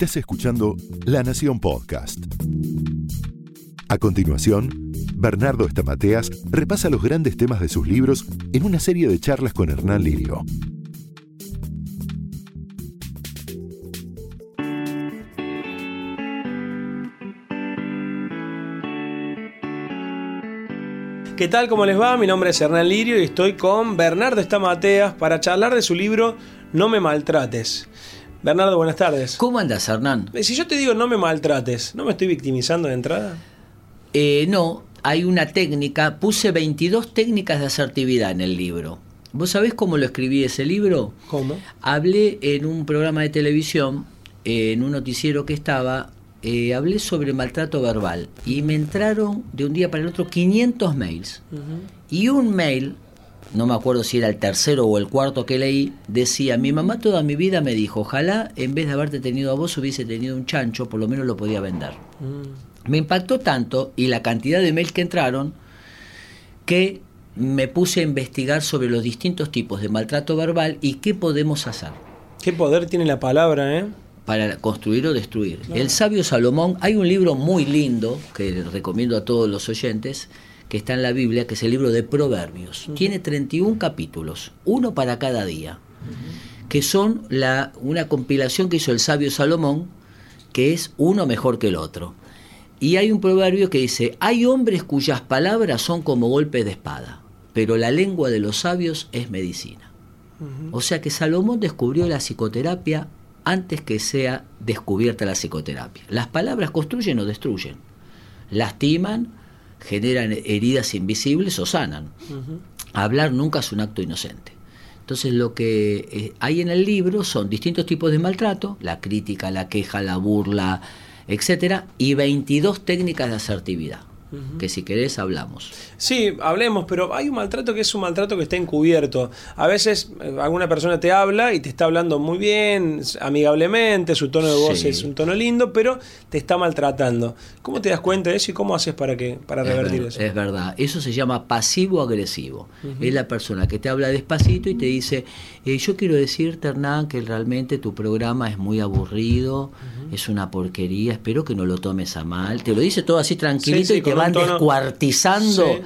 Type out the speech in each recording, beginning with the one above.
Estás escuchando La Nación Podcast. A continuación, Bernardo Estamateas repasa los grandes temas de sus libros en una serie de charlas con Hernán Lirio. ¿Qué tal? ¿Cómo les va? Mi nombre es Hernán Lirio y estoy con Bernardo Estamateas para charlar de su libro No me maltrates. Bernardo, buenas tardes. ¿Cómo andas, Hernán? Eh, Si yo te digo no me maltrates, ¿no me estoy victimizando de entrada? Eh, no, hay una técnica, puse 22 técnicas de asertividad en el libro. ¿Vos sabés cómo lo escribí ese libro? ¿Cómo? Hablé en un programa de televisión, eh, en un noticiero que estaba, eh, hablé sobre maltrato verbal y me entraron de un día para el otro 500 mails. Y un mail, no me acuerdo si era el tercero o el cuarto que leí, decía, mi mamá toda mi vida me dijo, ojalá en vez de haberte tenido a vos hubiese tenido un chancho, por lo menos lo podía vender. Mm. Me impactó tanto y la cantidad de mails que entraron que me puse a investigar sobre los distintos tipos de maltrato verbal y qué podemos hacer ¿Qué poder tiene la palabra, eh? para construir o destruir. El sabio Salomón, hay un libro muy lindo que recomiendo a todos los oyentes, que está en la Biblia, que es el libro de Proverbios. Tiene 31 capítulos, uno para cada día, que son la, una compilación que hizo el sabio Salomón, que es uno mejor que el otro. Y hay un proverbio que dice, hay hombres cuyas palabras son como golpes de espada, pero la lengua de los sabios es medicina. O sea que Salomón descubrió la psicoterapia antes que sea descubierta la psicoterapia. Las palabras construyen o destruyen, lastiman, generan heridas invisibles o sanan. Hablar nunca es un acto inocente. Entonces lo que eh, hay en el libro son distintos tipos de maltrato, la crítica, la queja, la burla, etcétera, y 22 técnicas de asertividad, que si querés hablamos. Sí, hablemos, pero hay un maltrato que es un maltrato que está encubierto. A veces eh, alguna persona te habla y te está hablando muy bien, amigablemente, su tono de voz Sí. es un tono lindo, pero te está maltratando. ¿Cómo te das cuenta de eso y cómo haces para que para Es revertir ver- eso? Es verdad, eso se llama pasivo-agresivo. Es la persona que te habla despacito y te dice, eh, yo quiero decirte, Hernán, que realmente tu programa es muy aburrido, es una porquería, espero que no lo tomes a mal. Te lo dice todo así tranquilito Sí, sí, y te van tono- descuartizando. Sí.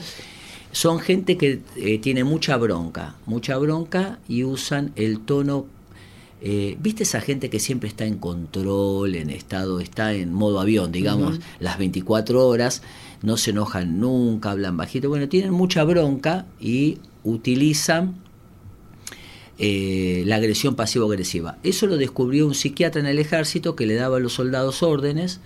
Son gente que eh, tiene mucha bronca, mucha bronca y usan el tono eh, ¿Viste esa gente que siempre está en control, en estado, está en modo avión, digamos, las 24 horas, no se enojan nunca, hablan bajito? Bueno, tienen mucha bronca y utilizan eh, la agresión pasivo-agresiva. Eso lo descubrió un psiquiatra en el ejército que le daba a los soldados órdenes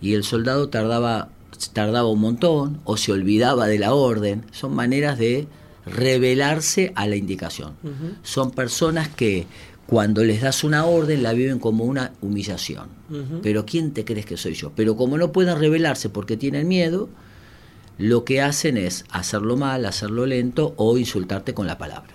y el soldado tardaba, tardaba un montón o se olvidaba de la orden. Son maneras de revelarse a la indicación. Son personas que cuando les das una orden la viven como una humillación. Pero ¿quién te crees que soy yo? Pero como no pueden revelarse porque tienen miedo, lo que hacen es hacerlo mal, hacerlo lento o insultarte con la palabra.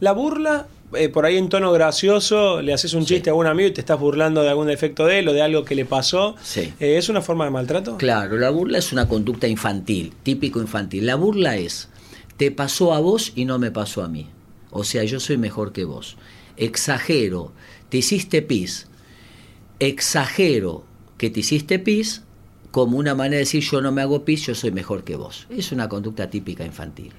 La burla, eh, por ahí en tono gracioso, le haces un chiste a un amigo y te estás burlando de algún defecto de él o de algo que le pasó. Sí. Eh, ¿Es una forma de maltrato? Claro, la burla es una conducta infantil, típico infantil. La burla es, te pasó a vos y no me pasó a mí. O sea, yo soy mejor que vos. Exagero, te hiciste pis. Exagero que te hiciste pis como una manera de decir yo no me hago pis, yo soy mejor que vos. Es una conducta típica infantil.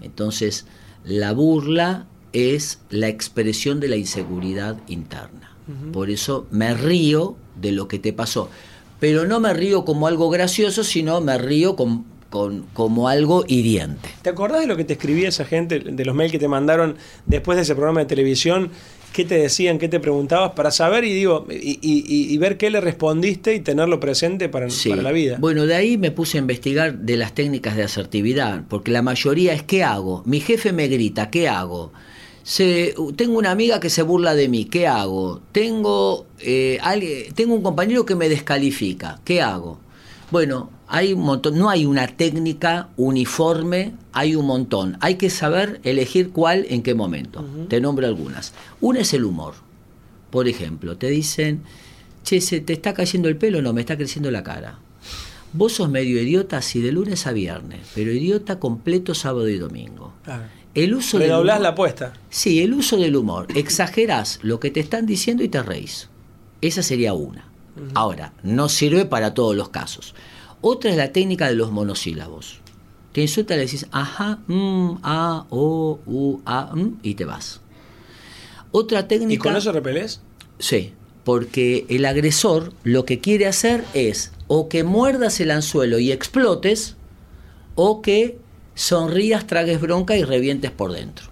Entonces, la burla es la expresión de la inseguridad interna. Por eso me río de lo que te pasó. Pero no me río como algo gracioso, sino me río con- con- como algo hiriente. ¿Te acordás de lo que te escribía esa gente, de los mails que te mandaron después de ese programa de televisión? ¿Qué te decían, qué te preguntabas para saber y digo y, y- y- y ver qué le respondiste y tenerlo presente para, Sí. para la vida? Bueno, de ahí me puse a investigar de las técnicas de asertividad, porque la mayoría es ¿qué hago? Mi jefe me grita, ¿qué hago? Se- tengo una amiga que se burla de mí, ¿qué hago? Tengo, eh, alguien- tengo un compañero que me descalifica, ¿qué hago? Bueno, hay un montón, no hay una técnica uniforme, hay un montón. Hay que saber elegir cuál en qué momento. Te nombro algunas. Una es el humor. Por ejemplo, te dicen, che, ¿se te está cayendo el pelo? No, me está creciendo la cara. Vos sos medio idiota si de lunes a viernes, pero idiota completo sábado y domingo. Claro. El uso del Redoblás humor- la apuesta. Sí, el uso del humor. Exagerás lo que te están diciendo y te reís. Esa sería una. Ahora, no sirve para todos los casos. Otra es la técnica de los monosílabos. Te insulta, le decís ajá, mm, a, o, u, a, mm, y te vas. Otra técnica. ¿Y con eso repelés? Sí, porque el agresor lo que quiere hacer es o que muerdas el anzuelo y explotes, o que sonrías, tragues bronca y revientes por dentro.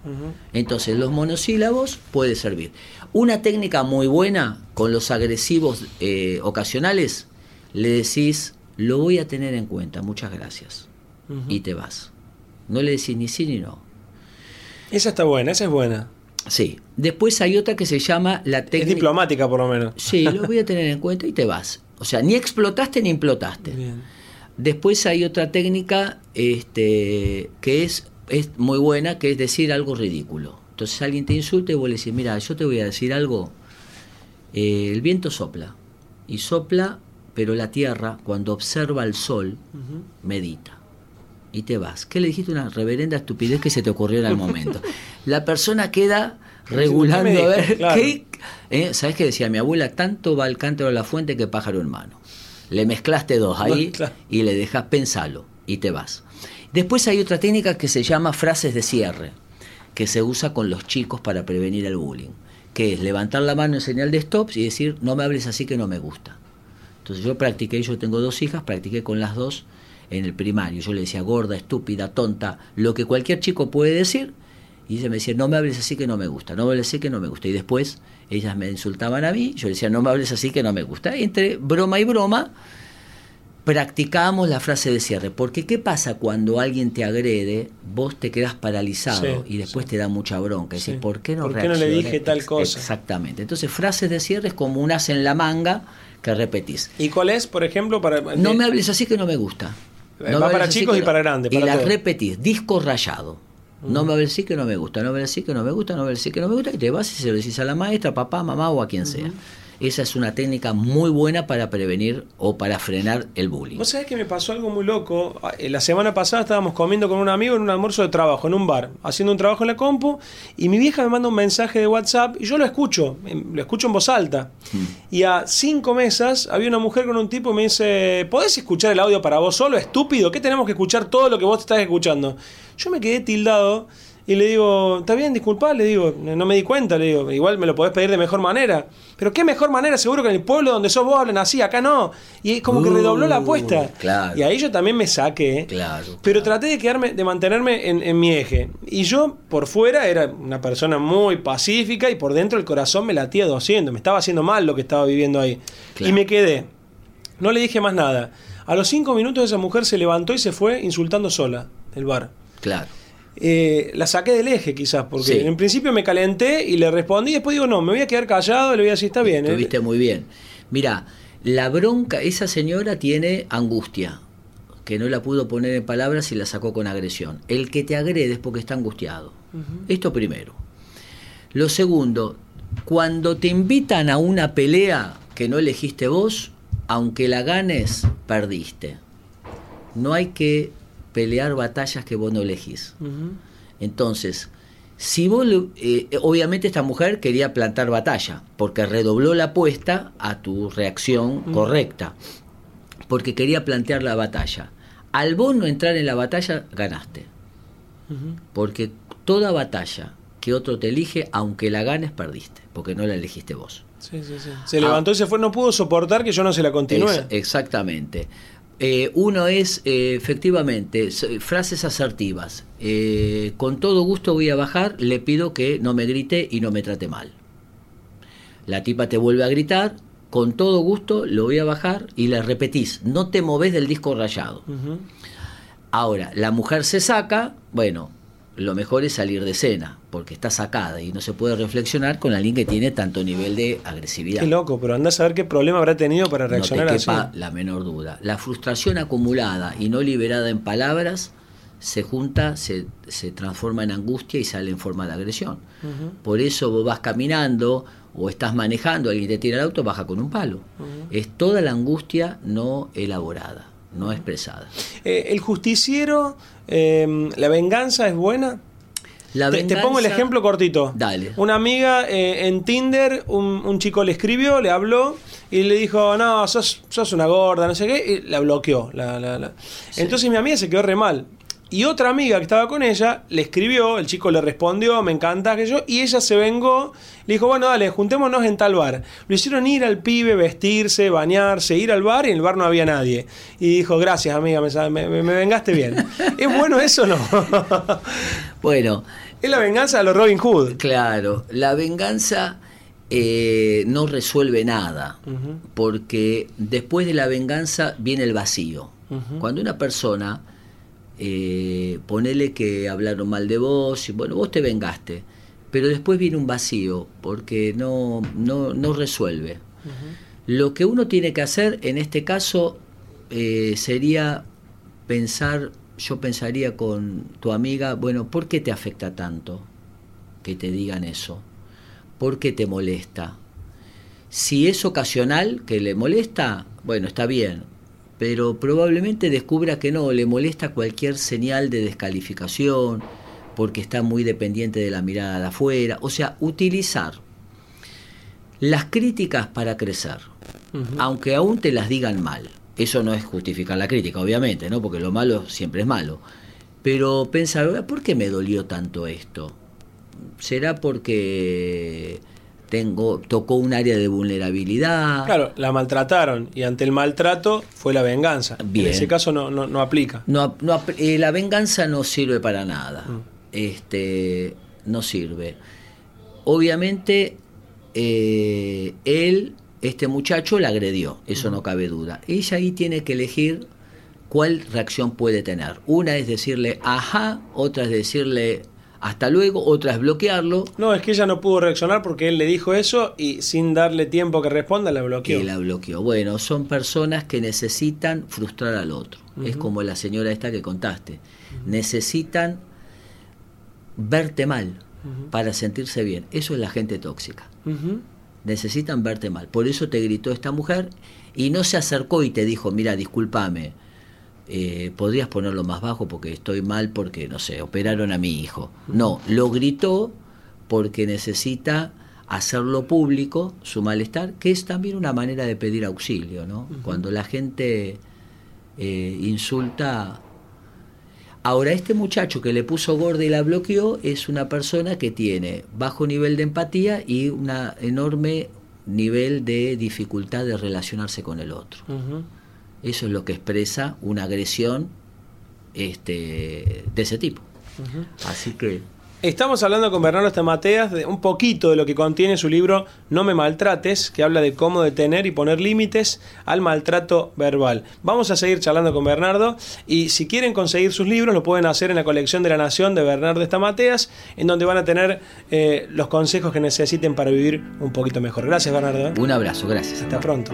Entonces, los monosílabos puede servir. Una técnica muy buena con los agresivos eh, ocasionales, le decís, lo voy a tener en cuenta, muchas gracias. Y te vas. No le decís ni sí ni no. Esa está buena, esa es buena. Sí. Después hay otra que se llama la técnica. Es diplomática, por lo menos. Sí, lo voy a tener en cuenta y te vas. O sea, ni explotaste ni implotaste. Después hay otra técnica este, que es, es muy buena, que es decir algo ridículo. Entonces alguien te insulta y vos le decís, mira, yo te voy a decir algo. Eh, el viento sopla. Y sopla, pero la tierra, cuando observa el sol, medita. Y te vas. ¿Qué le dijiste? Una reverenda estupidez que se te ocurrió en el momento. La persona queda regulando a ver qué. ¿eh? ¿Sabes qué decía mi abuela? Tanto va el cántaro a la fuente que pájaro en mano. Le mezclaste dos ahí y le dejas pensarlo y te vas. Después hay otra técnica que se llama frases de cierre, que se usa con los chicos para prevenir el bullying, que es levantar la mano en señal de stop y decir, no me hables así que no me gusta. Entonces yo practiqué, yo tengo dos hijas, practiqué con las dos en el primario. Yo le decía gorda, estúpida, tonta, lo que cualquier chico puede decir. Y ella me decía, no me hables así que no me gusta, no me hables así que no me gusta. Y después ellas me insultaban a mí, yo le decía, no me hables así que no me gusta. Y entre broma y broma practicábamos la frase de cierre. Porque ¿qué pasa cuando alguien te agrede? Vos te quedas paralizado y después te da mucha bronca. Y dices, ¿por qué no ¿Por qué no le dije tal cosa? Exactamente. Entonces, frases de cierre es como un as en la manga que repetís. ¿Y cuál es, por ejemplo, para... No me hables así que no me gusta. No Va para chicos y para grandes. y la repetís, disco rayado. No me así que no me gusta, no así que no me gusta, no así que no me gusta, y te vas y se lo decís a la maestra, papá, mamá o a quien sea. Esa es una técnica muy buena para prevenir o para frenar el bullying. Vos sabés que me pasó algo muy loco. Ah, eh, la semana pasada estábamos comiendo con un amigo en un almuerzo de trabajo, en un bar, haciendo un trabajo en la compu, y mi vieja me manda un mensaje de WhatsApp y yo lo escucho, lo escucho en voz alta. Hmm. Y a cinco mesas había una mujer con un tipo y me dice, ¿podés escuchar el audio para vos solo, estúpido? ¿Qué tenemos que escuchar todo lo que vos estás escuchando? Yo me quedé tildado y le digo, está bien, disculpa, le digo, no me di cuenta, le digo, igual me lo podés pedir de mejor manera. Pero qué mejor manera, seguro que en el pueblo donde sos vos hablan así, acá no. Y es como que redobló la apuesta. Y ahí yo también me saqué. Claro, pero traté de quedarme, de mantenerme en, mi eje. Y yo, por fuera, era una persona muy pacífica y por dentro el corazón me latía 200. Me estaba haciendo mal lo que estaba viviendo ahí. Y me quedé. No le dije más nada. A los cinco minutos esa mujer se levantó y se fue insultando sola el bar. Claro. Eh, la saqué del eje quizás, porque en principio me calenté y le respondí, y después digo, no, me voy a quedar callado y le voy a decir, está bien. Estuviste muy bien. Mira, la bronca, esa señora tiene angustia, que no la pudo poner en palabras y la sacó con agresión. El que te agrede es porque está angustiado. Esto primero. Lo segundo, cuando te invitan a una pelea que no elegiste vos, aunque la ganes, perdiste. No hay que pelear batallas que vos no elegís. Entonces, si vos, eh, obviamente esta mujer quería plantar batalla, porque redobló la apuesta a tu reacción correcta, porque quería plantear la batalla. Al vos no entrar en la batalla, ganaste. Porque toda batalla que otro te elige, aunque la ganes, perdiste, porque no la elegiste vos. Se levantó y se fue, no pudo soportar que yo no se la continúe. exactamente. Eh, uno es, eh, efectivamente, frases asertivas. Eh, con todo gusto voy a bajar, le pido que no me grite y no me trate mal. La tipa te vuelve a gritar, con todo gusto lo voy a bajar y le repetís, no te moves del disco rayado. Ahora, la mujer se saca, bueno, lo mejor es salir de escena, porque está sacada y no se puede reflexionar con alguien que tiene tanto nivel de agresividad. Qué loco, pero anda a saber qué problema habrá tenido para reaccionar no te quepa la menor duda. La frustración acumulada y no liberada en palabras se junta, se, se transforma en angustia y sale en forma de agresión. Por eso vos vas caminando o estás manejando, alguien te tira el auto, baja con un palo. Es toda la angustia no elaborada no expresada. Eh, ¿El justiciero, em, la venganza es buena? La te, te pongo el ejemplo cortito. Dale. Una amiga eh, en Tinder, un, un chico le escribió, le habló y le dijo, no, sos, sos una gorda, no sé qué, y la bloqueó. la- la- la. Entonces mi amiga se quedó re mal. Y otra amiga que estaba con ella le escribió, el chico le respondió, me encanta que yo, y ella se vengó, le dijo, bueno, dale, juntémonos en tal bar. Lo hicieron ir al pibe, vestirse, bañarse, ir al bar y en el bar no había nadie. Y dijo, gracias amiga, me, me- vengaste bien. ¿Es bueno eso o no? Bueno, es la venganza de los Robin Hood. claro, la venganza eh, no resuelve nada, porque después de la venganza viene el vacío. Cuando una persona, eh, ponele que hablaron mal de vos, y bueno, vos te vengaste, pero después viene un vacío, porque no, no, no resuelve. Lo que uno tiene que hacer en este caso eh, sería pensar, yo pensaría con tu amiga, bueno, ¿por qué te afecta tanto que te digan eso? ¿Por qué te molesta? Si es ocasional que le molesta, bueno, está bien, pero probablemente descubra que no, le molesta cualquier señal de descalificación, porque está muy dependiente de la mirada de afuera, o sea, utilizar las críticas para crecer, aunque aún te las digan mal. Eso no es justificar la crítica, obviamente, ¿no? Porque lo malo siempre es malo. Pero pensar, ¿por qué me dolió tanto esto? ¿Será porque tengo tocó un área de vulnerabilidad? Claro, la maltrataron y ante el maltrato fue la venganza. Bien. En ese caso no, no, no aplica. No, no ap- eh, la venganza no sirve para nada. Este, no sirve. Obviamente, eh, él, este muchacho, la agredió, eso no cabe duda. Ella ahí tiene que elegir cuál reacción puede tener. Una es decirle ajá, otra es decirle hasta luego, otra es bloquearlo. No, es que ella no pudo reaccionar porque él le dijo eso y sin darle tiempo que responda la bloqueó. que la bloqueó. Bueno, son personas que necesitan frustrar al otro. Es como la señora esta que contaste. Necesitan verte mal para sentirse bien. Eso es la gente tóxica. Necesitan verte mal. Por eso te gritó esta mujer y no se acercó y te dijo, mira, discúlpame, eh, podrías ponerlo más bajo porque estoy mal porque, no sé, operaron a mi hijo. No, lo gritó porque necesita hacerlo público, su malestar, que es también una manera de pedir auxilio, ¿no? Cuando la gente eh, insulta... Ahora, este muchacho que le puso gorda y la bloqueó es una persona que tiene bajo nivel de empatía y un enorme nivel de dificultad de relacionarse con el otro. Eso es lo que expresa una agresión este, de ese tipo. Así que Estamos hablando con Bernardo Estamateas de un poquito de lo que contiene su libro No me maltrates, que habla de cómo detener y poner límites al maltrato verbal. Vamos a seguir charlando con Bernardo y si quieren conseguir sus libros lo pueden hacer en la colección de la Nación de Bernardo Estamateas, en donde van a tener eh, los consejos que necesiten para vivir un poquito mejor. Gracias Bernardo. ¿eh? un abrazo, gracias. Hasta pronto.